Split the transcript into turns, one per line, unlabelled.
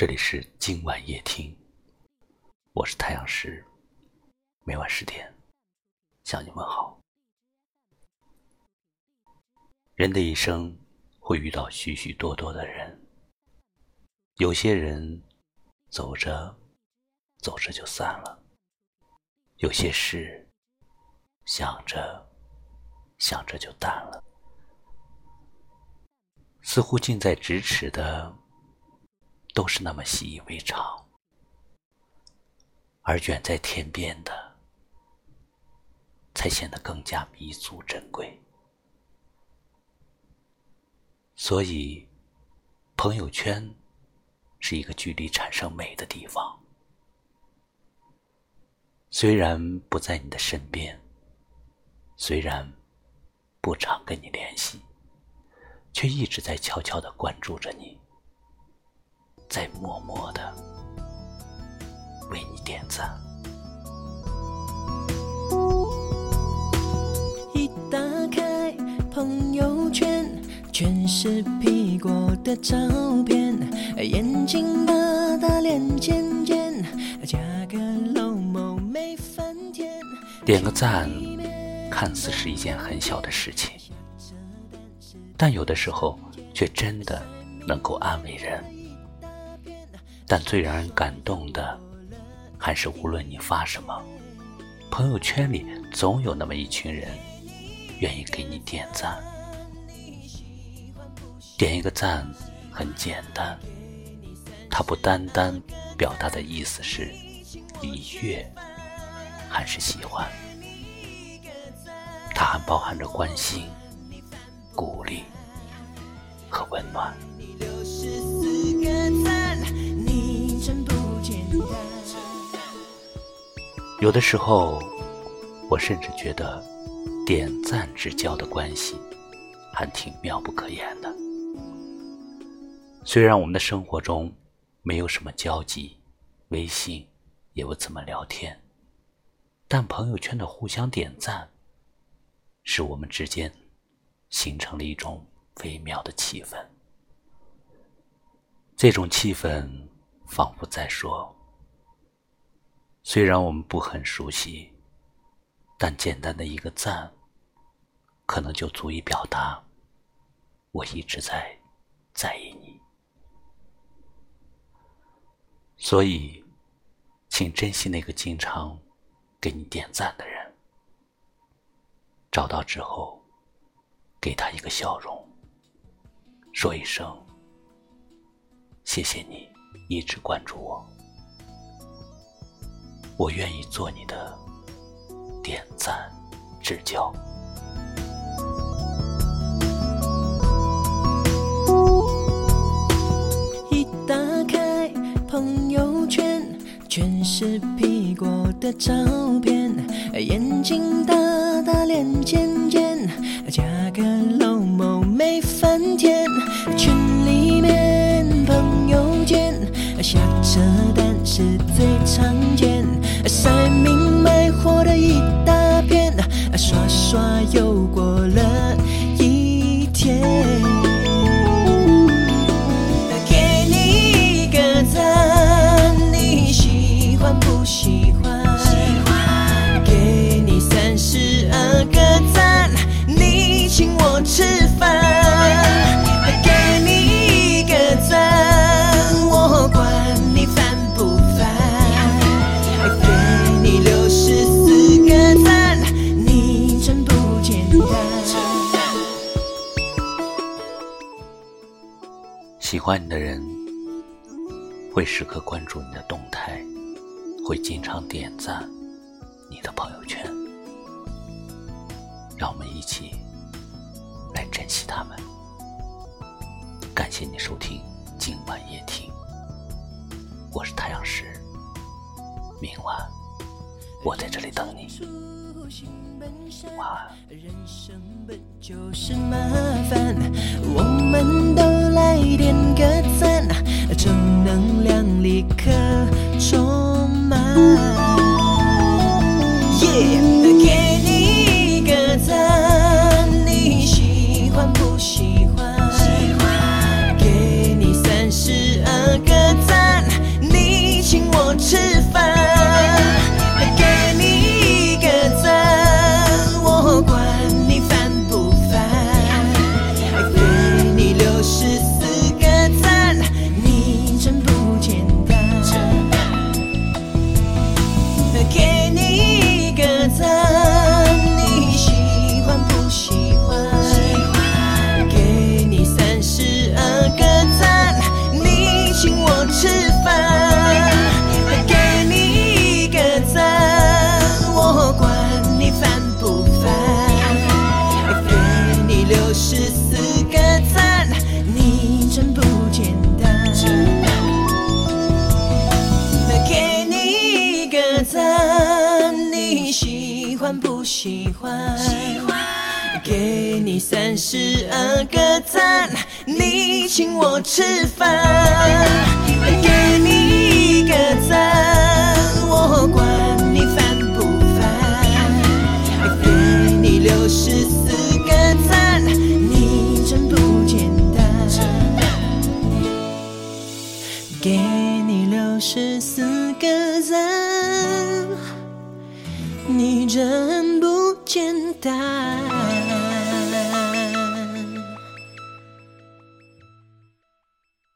这里是今晚夜听，我是太阳石，每晚十点向你问好。人的一生会遇到许许多多的人，有些人走着走着就散了，有些事想着想着就淡了，似乎近在咫尺的。都是那么习以为常，而远在天边的，才显得更加弥足珍贵。所以，朋友圈是一个距离产生美的地方。虽然不在你的身边，虽然不常跟你联系，却一直在悄悄的关注着你。在默默的为你点赞。
一打开朋友圈，全是 P 过的照片，眼睛大大，脸尖尖，加个老某没翻天。
点个赞，看似是一件很小的事情，但有的时候却真的能够安慰人。但最让人感动的，还是无论你发什么，朋友圈里总有那么一群人，愿意给你点赞。点一个赞很简单，它不单单表达的意思是愉悦，还是喜欢，它还包含着关心、鼓励和温暖。有的时候，我甚至觉得点赞之交的关系还挺妙不可言的。虽然我们的生活中没有什么交集，微信也不怎么聊天，但朋友圈的互相点赞，使我们之间形成了一种微妙的气氛。这种气氛仿佛在说。虽然我们不很熟悉，但简单的一个赞，可能就足以表达我一直在在意你。所以，请珍惜那个经常给你点赞的人，找到之后，给他一个笑容，说一声谢谢你一直关注我。我愿意做你的点赞之交。
一打开朋友圈，全是 P 过的照片，眼睛大大，脸尖尖，加个老某没翻天，群里面朋友间，下车单是最常见。过了喜欢你
的人会时刻关注你的动态，会经常点赞你的朋友圈。让我们一起来珍惜他们。感谢你收听今晚夜听，我是太阳石，明晚我在这里等你。晚安。
点个赞，正能量立刻喜欢？给你三十二个赞，你请我吃饭。给你一个赞，我管你烦不烦。给你六十四个赞，你真不简单。给你六十四个赞，你真不简单。